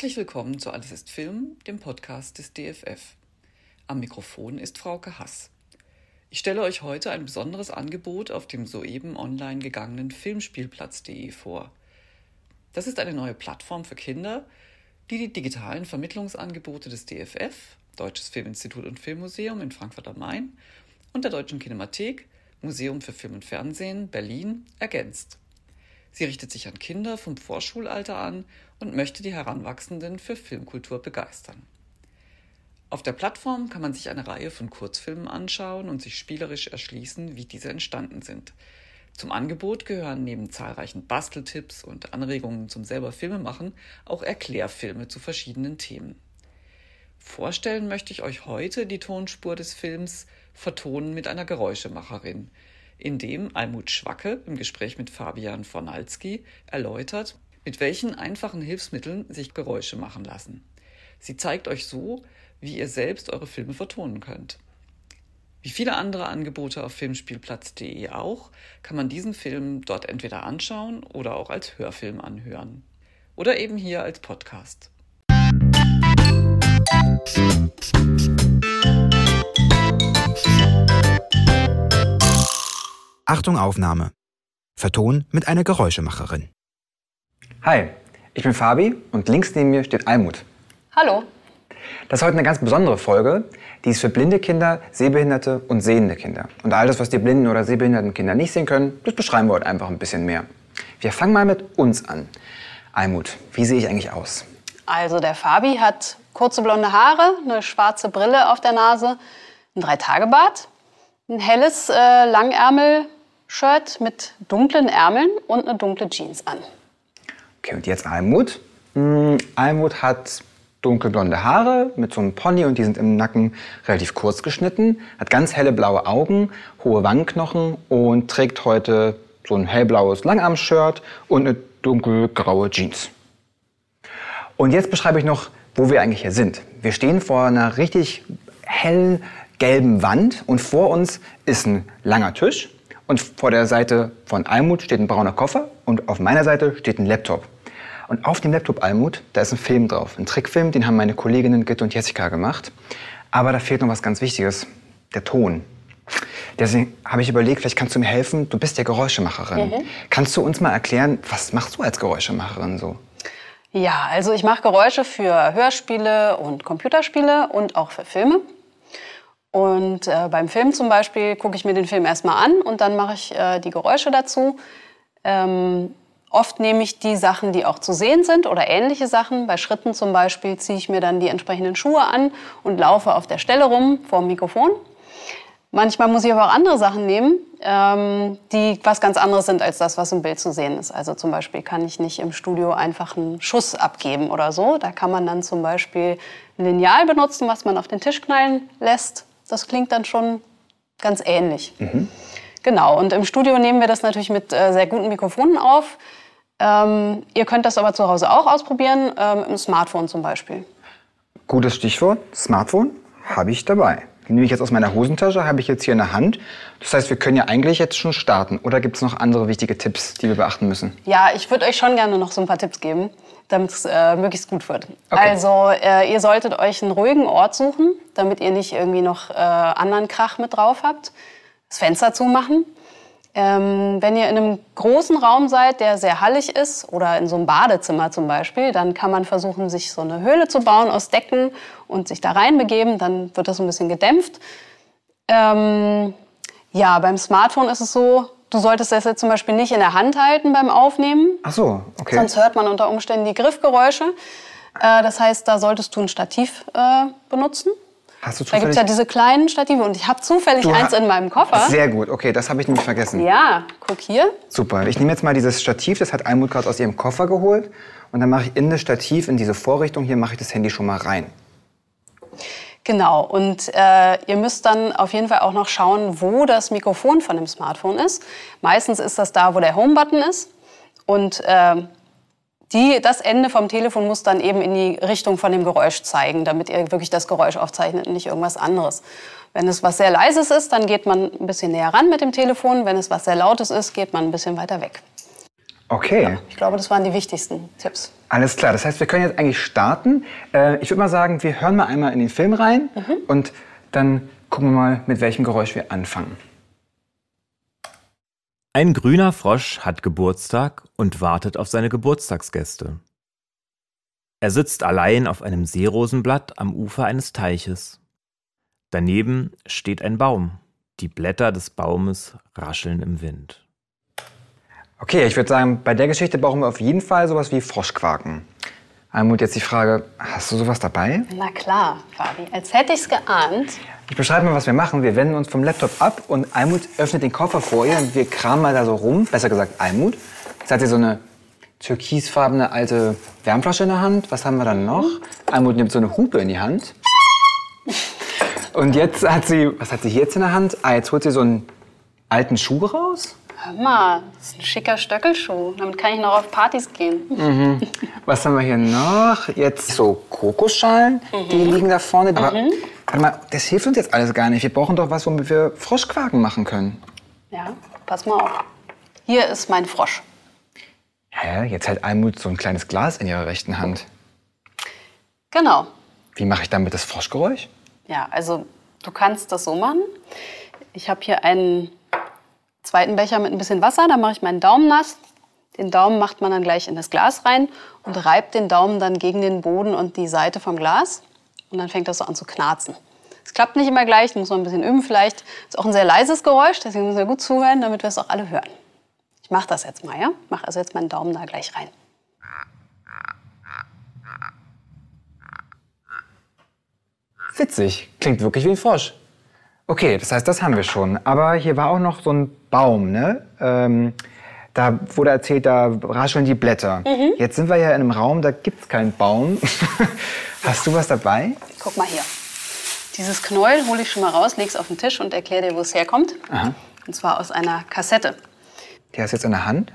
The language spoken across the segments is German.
Herzlich willkommen zu Alles ist Film, dem Podcast des DFF. Am Mikrofon ist Frauke Hass. Ich stelle euch heute ein besonderes Angebot auf dem soeben online gegangenen Filmspielplatz.de vor. Das ist eine neue Plattform für Kinder, die die digitalen Vermittlungsangebote des DFF, Deutsches Filminstitut und Filmmuseum in Frankfurt am Main und der Deutschen Kinemathek, Museum für Film und Fernsehen, Berlin, ergänzt. Sie richtet sich an Kinder vom Vorschulalter an und möchte die Heranwachsenden für Filmkultur begeistern. Auf der Plattform kann man sich eine Reihe von Kurzfilmen anschauen und sich spielerisch erschließen, wie diese entstanden sind. Zum Angebot gehören neben zahlreichen Basteltipps und Anregungen zum selber Filmemachen auch Erklärfilme zu verschiedenen Themen. Vorstellen möchte ich euch heute die Tonspur des Films Vertonen mit einer Geräuschemacherin, in dem Almut Schwacke im Gespräch mit Fabian Fornalski erläutert, mit welchen einfachen Hilfsmitteln sich Geräusche machen lassen. Sie zeigt euch so, wie ihr selbst eure Filme vertonen könnt. Wie viele andere Angebote auf filmspielplatz.de auch, kann man diesen Film dort entweder anschauen oder auch als Hörfilm anhören. Oder eben hier als Podcast. Achtung Aufnahme. Verton mit einer Geräuschemacherin. Hi, ich bin Fabi und links neben mir steht Almut. Hallo. Das ist heute eine ganz besondere Folge. Die ist für blinde Kinder, sehbehinderte und sehende Kinder. Und all das, was die blinden oder sehbehinderten Kinder nicht sehen können, das beschreiben wir heute einfach ein bisschen mehr. Wir fangen mal mit uns an. Almut, wie sehe ich eigentlich aus? Also der Fabi hat kurze blonde Haare, eine schwarze Brille auf der Nase, ein Dreitagebart, ein helles äh, Langärmel-Shirt mit dunklen Ärmeln und eine dunkle Jeans an. Okay, und jetzt Almut. Hm, Almut hat dunkelblonde Haare mit so einem Pony und die sind im Nacken relativ kurz geschnitten, hat ganz helle blaue Augen, hohe Wangenknochen und trägt heute so ein hellblaues Langarm-Shirt und eine dunkelgraue Jeans. Und jetzt beschreibe ich noch, wo wir eigentlich hier sind. Wir stehen vor einer richtig hellen gelben Wand und vor uns ist ein langer Tisch und vor der Seite von Almut steht ein brauner Koffer und auf meiner Seite steht ein Laptop. Und auf dem Laptop Almut, da ist ein Film drauf. Ein Trickfilm, den haben meine Kolleginnen Gitte und Jessica gemacht. Aber da fehlt noch was ganz Wichtiges. Der Ton. Deswegen habe ich überlegt, vielleicht kannst du mir helfen. Du bist ja Geräuschemacherin. Mhm. Kannst du uns mal erklären, was machst du als Geräuschemacherin so? Ja, also ich mache Geräusche für Hörspiele und Computerspiele und auch für Filme. Und äh, beim Film zum Beispiel gucke ich mir den Film erstmal an und dann mache ich äh, die Geräusche dazu. Ähm, Oft nehme ich die Sachen, die auch zu sehen sind oder ähnliche Sachen. Bei Schritten zum Beispiel ziehe ich mir dann die entsprechenden Schuhe an und laufe auf der Stelle rum vor dem Mikrofon. Manchmal muss ich aber auch andere Sachen nehmen, ähm, die was ganz anderes sind als das, was im Bild zu sehen ist. Also zum Beispiel kann ich nicht im Studio einfach einen Schuss abgeben oder so. Da kann man dann zum Beispiel ein Lineal benutzen, was man auf den Tisch knallen lässt. Das klingt dann schon ganz ähnlich. Mhm. Genau, und im Studio nehmen wir das natürlich mit äh, sehr guten Mikrofonen auf. Ähm, ihr könnt das aber zu Hause auch ausprobieren, ähm, im Smartphone zum Beispiel. Gutes Stichwort, Smartphone habe ich dabei. Die nehme ich jetzt aus meiner Hosentasche, habe ich jetzt hier in der Hand. Das heißt, wir können ja eigentlich jetzt schon starten. Oder gibt es noch andere wichtige Tipps, die wir beachten müssen? Ja, ich würde euch schon gerne noch so ein paar Tipps geben, damit es äh, möglichst gut wird. Okay. Also äh, ihr solltet euch einen ruhigen Ort suchen, damit ihr nicht irgendwie noch äh, anderen Krach mit drauf habt. Das Fenster zumachen. Ähm, wenn ihr in einem großen Raum seid, der sehr hallig ist, oder in so einem Badezimmer zum Beispiel, dann kann man versuchen, sich so eine Höhle zu bauen aus Decken und sich da reinbegeben. Dann wird das ein bisschen gedämpft. Ähm, ja, beim Smartphone ist es so, du solltest das jetzt zum Beispiel nicht in der Hand halten beim Aufnehmen. Ach so, okay. Sonst hört man unter Umständen die Griffgeräusche. Äh, das heißt, da solltest du ein Stativ äh, benutzen. Hast du da gibt es ja diese kleinen Stative und ich habe zufällig du eins in meinem Koffer. Sehr gut, okay, das habe ich nämlich vergessen. Ja, guck hier. Super, ich nehme jetzt mal dieses Stativ, das hat Almut gerade aus ihrem Koffer geholt. Und dann mache ich in das Stativ, in diese Vorrichtung hier, mache ich das Handy schon mal rein. Genau, und äh, ihr müsst dann auf jeden Fall auch noch schauen, wo das Mikrofon von dem Smartphone ist. Meistens ist das da, wo der Home-Button ist. Und äh, die, das Ende vom Telefon muss dann eben in die Richtung von dem Geräusch zeigen, damit ihr wirklich das Geräusch aufzeichnet und nicht irgendwas anderes. Wenn es was sehr Leises ist, dann geht man ein bisschen näher ran mit dem Telefon. Wenn es was sehr Lautes ist, geht man ein bisschen weiter weg. Okay. Ich glaube, das waren die wichtigsten Tipps. Alles klar, das heißt, wir können jetzt eigentlich starten. Äh, ich würde mal sagen, wir hören mal einmal in den Film rein und dann gucken wir mal, mit welchem Geräusch wir anfangen. Ein grüner Frosch hat Geburtstag und wartet auf seine Geburtstagsgäste. Er sitzt allein auf einem Seerosenblatt am Ufer eines Teiches. Daneben steht ein Baum. Die Blätter des Baumes rascheln im Wind. Okay, ich würde sagen, bei der Geschichte brauchen wir auf jeden Fall sowas wie Froschquaken. Almut, jetzt die Frage, hast du sowas dabei? Na klar, Fabi, als hätte ich es geahnt. Ich beschreibe mal, was wir machen. Wir wenden uns vom Laptop ab und Almut öffnet den Koffer vor ihr und wir kramen mal da so rum. Besser gesagt, Almut. Jetzt hat sie so eine türkisfarbene alte Wärmflasche in der Hand. Was haben wir dann noch? Almut nimmt so eine Hupe in die Hand. Und jetzt hat sie, was hat sie jetzt in der Hand? Ah, jetzt holt sie so einen alten Schuh raus. Hör mal, das ist ein schicker Stöckelschuh. Damit kann ich noch auf Partys gehen. Was haben wir hier noch? Jetzt so Kokosschalen, die liegen da vorne. Aber warte mal, das hilft uns jetzt alles gar nicht. Wir brauchen doch was, womit wir Froschquaken machen können. Ja, pass mal auf. Hier ist mein Frosch. Hä? Jetzt hält Almut so ein kleines Glas in ihrer rechten Hand. Genau. Wie mache ich damit das Froschgeräusch? Ja, also du kannst das so machen. Ich habe hier einen zweiten Becher mit ein bisschen Wasser. Da mache ich meinen Daumen nass. Den Daumen macht man dann gleich in das Glas rein und reibt den Daumen dann gegen den Boden und die Seite vom Glas. Und dann fängt das so an zu knarzen. Es klappt nicht immer gleich, muss man ein bisschen üben vielleicht. Ist auch ein sehr leises Geräusch, deswegen müssen wir gut zuhören, damit wir es auch alle hören. Ich mache das jetzt mal, ja? Ich mache also jetzt meinen Daumen da gleich rein. Witzig. Klingt wirklich wie ein Frosch. Okay, das heißt, das haben wir schon. Aber hier war auch noch so ein Baum, ne? Ähm, da wurde erzählt, da rascheln die Blätter. Jetzt sind wir ja in einem Raum, da gibt's keinen Baum. Hast du was dabei? Guck mal hier. Dieses Knäuel hole ich schon mal raus, leg's auf den Tisch und erkläre dir, wo es herkommt. Und zwar aus einer Kassette. Die hast du jetzt in der Hand.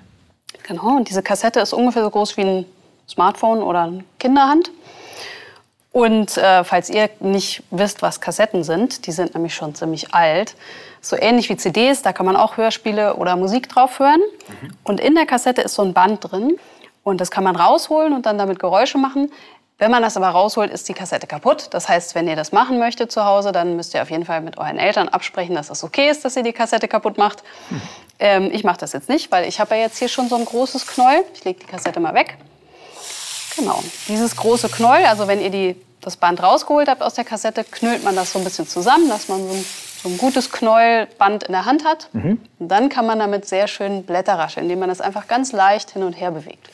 Genau, und diese Kassette ist ungefähr so groß wie ein Smartphone oder eine Kinderhand. Und äh, falls ihr nicht wisst, was Kassetten sind, die sind nämlich schon ziemlich alt. So ähnlich wie CDs, da kann man auch Hörspiele oder Musik drauf hören. Und in der Kassette ist so ein Band drin. Und das kann man rausholen und dann damit Geräusche machen. Wenn man das aber rausholt, ist die Kassette kaputt. Das heißt, wenn ihr das machen möchtet zu Hause, dann müsst ihr auf jeden Fall mit euren Eltern absprechen, dass das okay ist, dass ihr die Kassette kaputt macht. Ähm, ich mache das jetzt nicht, weil ich habe ja jetzt hier schon so ein großes Knäuel. Ich lege die Kassette mal weg. Genau. Dieses große Knäuel, also wenn ihr die, das Band rausgeholt habt aus der Kassette, knüllt man das so ein bisschen zusammen, dass man so ein, so ein gutes Knäuelband in der Hand hat. Und dann kann man damit sehr schön Blätter rascheln, indem man das einfach ganz leicht hin und her bewegt.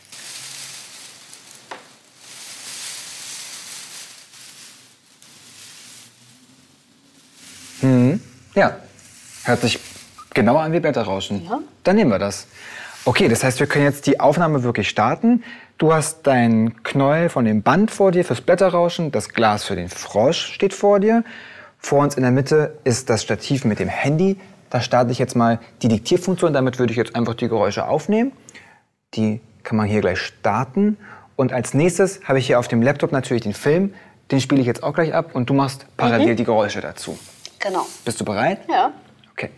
Ja, hört sich genau an wie Blätterrauschen. Ja. Dann nehmen wir das. Okay, das heißt, wir können jetzt die Aufnahme wirklich starten. Du hast dein Knäuel von dem Band vor dir fürs Blätterrauschen, das Glas für den Frosch steht vor dir. Vor uns in der Mitte ist das Stativ mit dem Handy. Da starte ich jetzt mal die Diktierfunktion. Damit würde ich jetzt einfach die Geräusche aufnehmen. Die kann man hier gleich starten. Und als nächstes habe ich hier auf dem Laptop natürlich den Film. Den spiele ich jetzt auch gleich ab und du machst parallel die Geräusche dazu. Genau. Bist du bereit? Ja. Okay.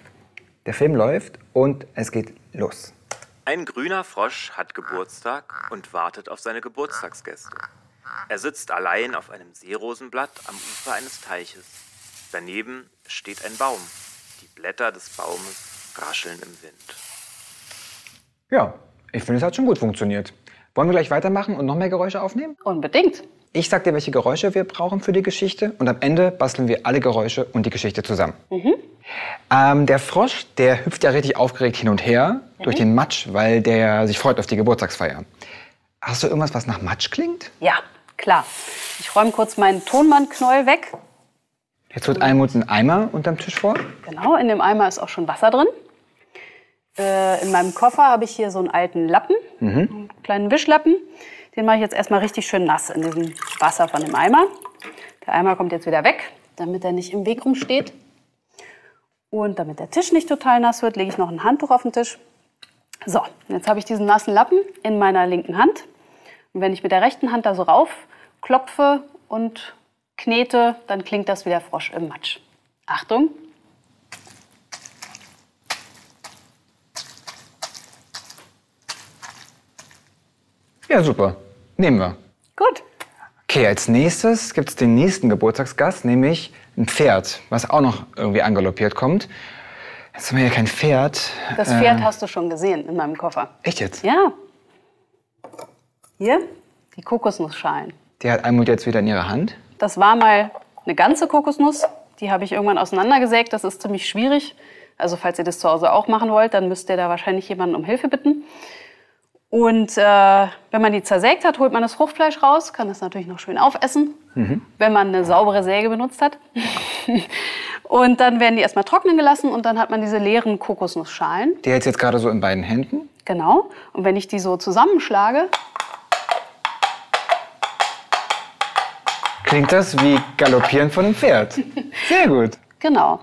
Der Film läuft und es geht los. Ein grüner Frosch hat Geburtstag und wartet auf seine Geburtstagsgäste. Er sitzt allein auf einem Seerosenblatt am Ufer eines Teiches. Daneben steht ein Baum. Die Blätter des Baumes rascheln im Wind. Ja, ich finde, es hat schon gut funktioniert. Wollen wir gleich weitermachen und noch mehr Geräusche aufnehmen? Unbedingt. Ich sag dir, welche Geräusche wir brauchen für die Geschichte und am Ende basteln wir alle Geräusche und die Geschichte zusammen. Ähm, der Frosch, der hüpft ja richtig aufgeregt hin und her durch den Matsch, weil der sich freut auf die Geburtstagsfeier. Hast du irgendwas, was nach Matsch klingt? Ja, klar. Ich räume kurz meinen Tonbandknäuel weg. Jetzt holt Almut einen Eimer unterm Tisch vor. Genau, in dem Eimer ist auch schon Wasser drin. Äh, in meinem Koffer habe ich hier so einen alten Lappen, einen kleinen Wischlappen. Den mache ich jetzt erstmal richtig schön nass in diesem Wasser von dem Eimer. Der Eimer kommt jetzt wieder weg, damit er nicht im Weg rumsteht. Und damit der Tisch nicht total nass wird, lege ich noch ein Handtuch auf den Tisch. So, jetzt habe ich diesen nassen Lappen in meiner linken Hand. Und wenn ich mit der rechten Hand da so rauf klopfe und knete, dann klingt das wie der Frosch im Matsch. Achtung. Ja, super. Nehmen wir. Gut. Okay, als nächstes gibt es den nächsten Geburtstagsgast, nämlich ein Pferd, was auch noch irgendwie angaloppiert kommt. Jetzt haben wir hier kein Pferd. Das Pferd hast du schon gesehen in meinem Koffer. Echt jetzt? Ja. Hier, die Kokosnussschalen. Die hat Almut jetzt wieder in ihrer Hand. Das war mal eine ganze Kokosnuss. Die habe ich irgendwann auseinandergesägt. Das ist ziemlich schwierig. Also falls ihr das zu Hause auch machen wollt, dann müsst ihr da wahrscheinlich jemanden um Hilfe bitten. Und äh, wenn man die zersägt hat, holt man das Fruchtfleisch raus, kann das natürlich noch schön aufessen, wenn man eine saubere Säge benutzt hat. und dann werden die erstmal trocknen gelassen und dann hat man diese leeren Kokosnussschalen. Die hält jetzt gerade so in beiden Händen. Genau. Und wenn ich die so zusammenschlage, Klingt das wie Galoppieren von einem Pferd. Sehr gut. genau,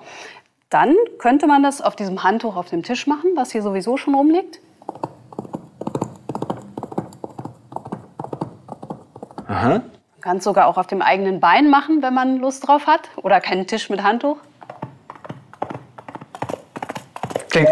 dann könnte man das auf diesem Handtuch auf dem Tisch machen, was hier sowieso schon rumliegt. Aha. Man kann es sogar auch auf dem eigenen Bein machen, wenn man Lust drauf hat. Oder keinen Tisch mit Handtuch. Klingt,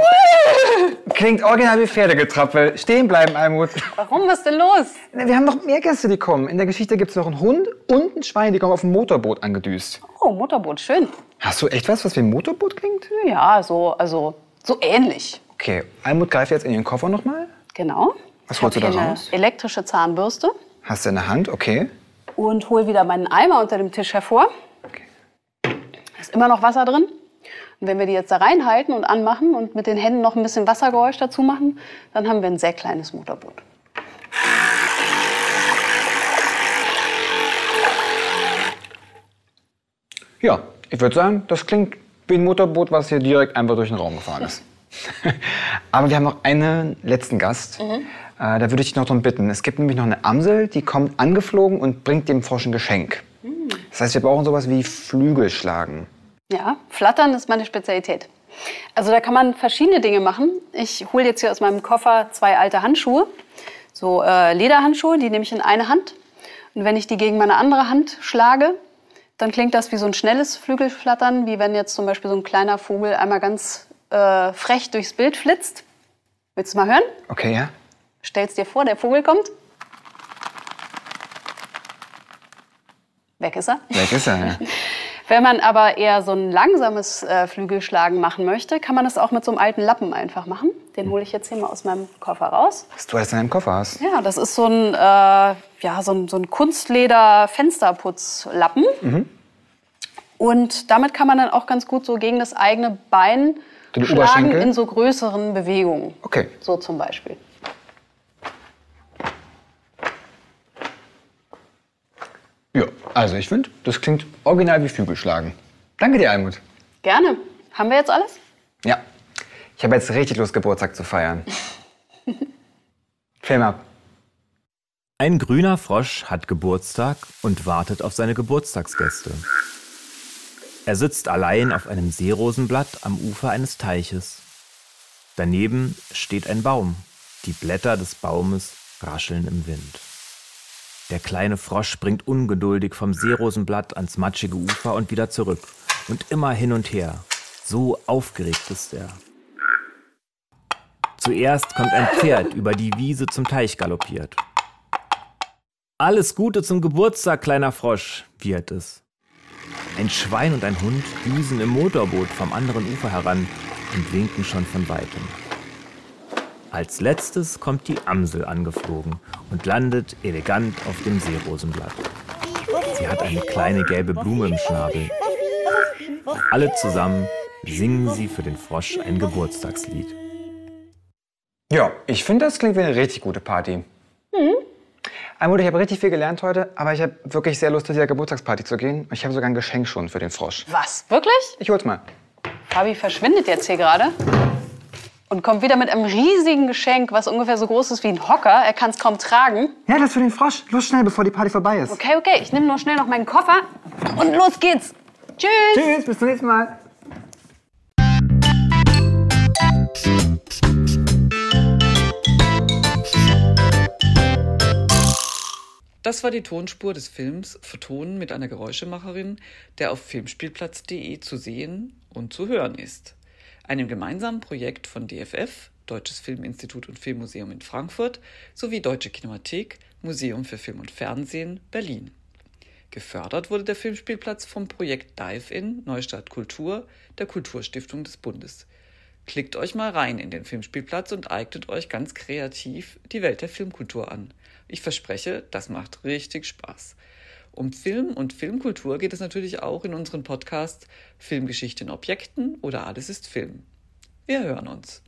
klingt original wie Pferdegetrappel. Stehen bleiben, Almut. Warum? Was ist denn los? Wir haben noch mehr Gäste, die kommen. In der Geschichte gibt es noch einen Hund und ein Schwein, die kommen auf dem Motorboot angedüst. Oh, Motorboot, schön. Hast du echt was, was wie ein Motorboot klingt? Ja, so, also, so ähnlich. Okay, Almut greift jetzt in ihren Koffer nochmal. Genau. Was holst du da raus? Elektrische Zahnbürste Hast du in der Hand, okay. und hol wieder meinen Eimer unter dem Tisch hervor. Da ist immer noch Wasser drin. Und wenn wir die jetzt da reinhalten und anmachen und mit den Händen noch ein bisschen Wassergeräusch dazu machen, dann haben wir ein sehr kleines Motorboot. Ja, ich würde sagen, das klingt wie ein Motorboot, was hier direkt einfach durch den Raum gefahren ist. Aber wir haben noch einen letzten Gast. Äh, da würde ich dich noch darum bitten. Es gibt nämlich noch eine Amsel, die kommt angeflogen und bringt dem Frosch ein Geschenk. Das heißt, wir brauchen sowas wie Flügelschlagen. Ja, Flattern ist meine Spezialität. Also da kann man verschiedene Dinge machen. Ich hole jetzt hier aus meinem Koffer zwei alte Handschuhe, so äh, Lederhandschuhe, die nehme ich in eine Hand. Und wenn ich die gegen meine andere Hand schlage, dann klingt das wie so ein schnelles Flügelflattern, wie wenn jetzt zum Beispiel so ein kleiner Vogel einmal ganz äh, frech durchs Bild flitzt. Willst du mal hören? Okay, ja? Stell's dir vor, der Vogel kommt. Weg ist er. Weg ist er, ja. Wenn man aber eher so ein langsames äh, Flügelschlagen machen möchte, kann man das auch mit so einem alten Lappen einfach machen. Den hole ich jetzt hier mal aus meinem Koffer raus. Was du alles in deinem Koffer hast. Ja, das ist so ein, äh, ja, so ein, so ein Kunstleder-Fensterputzlappen. Und damit kann man dann auch ganz gut so gegen das eigene Bein Den schlagen in so größeren Bewegungen. Okay. So zum Beispiel. Ja, also ich finde, das klingt original wie Flügelschlagen. Danke dir, Almut. Gerne. Haben wir jetzt alles? Ja, ich habe jetzt richtig Lust, Geburtstag zu feiern. Film ab. Ein grüner Frosch hat Geburtstag und wartet auf seine Geburtstagsgäste. Er sitzt allein auf einem Seerosenblatt am Ufer eines Teiches. Daneben steht ein Baum. Die Blätter des Baumes rascheln im Wind. Der kleine Frosch springt ungeduldig vom Seerosenblatt ans matschige Ufer und wieder zurück. Und immer hin und her. So aufgeregt ist er. Zuerst kommt ein Pferd über die Wiese zum Teich galoppiert. Alles Gute zum Geburtstag, kleiner Frosch, wiehert es. Ein Schwein und ein Hund düsen im Motorboot vom anderen Ufer heran und winken schon von weitem. Als letztes kommt die Amsel angeflogen und landet elegant auf dem Seerosenblatt. Sie hat eine kleine gelbe Blume im Schnabel. Alle zusammen singen sie für den Frosch ein Geburtstagslied. Ja, ich finde, das klingt wie eine richtig gute Party. Almut, ich habe richtig viel gelernt heute, aber ich habe wirklich sehr Lust, zu dieser Geburtstagsparty zu gehen. Ich habe sogar ein Geschenk schon für den Frosch. Was? Wirklich? Ich hol's mal. Fabi verschwindet jetzt hier gerade und kommt wieder mit einem riesigen Geschenk, was ungefähr so groß ist wie ein Hocker. Er kann es kaum tragen. Ja, das für den Frosch. Los schnell, bevor die Party vorbei ist. Okay, okay, ich nehme nur schnell noch meinen Koffer und los geht's. Tschüss. Tschüss, bis zum nächsten Mal. Das war die Tonspur des Films Vertonen mit einer Geräuschemacherin, der auf filmspielplatz.de zu sehen und zu hören ist. Einem gemeinsamen Projekt von DFF, Deutsches Filminstitut und Filmmuseum in Frankfurt sowie Deutsche Kinemathek, Museum für Film und Fernsehen, Berlin. Gefördert wurde der Filmspielplatz vom Projekt Dive-In Neustadt Kultur der Kulturstiftung des Bundes. Klickt euch mal rein in den Filmspielplatz und eignet euch ganz kreativ die Welt der Filmkultur an. Ich verspreche, das macht richtig Spaß. Um Film und Filmkultur geht es natürlich auch in unseren Podcasts Filmgeschichte in Objekten oder Alles ist Film. Wir hören uns.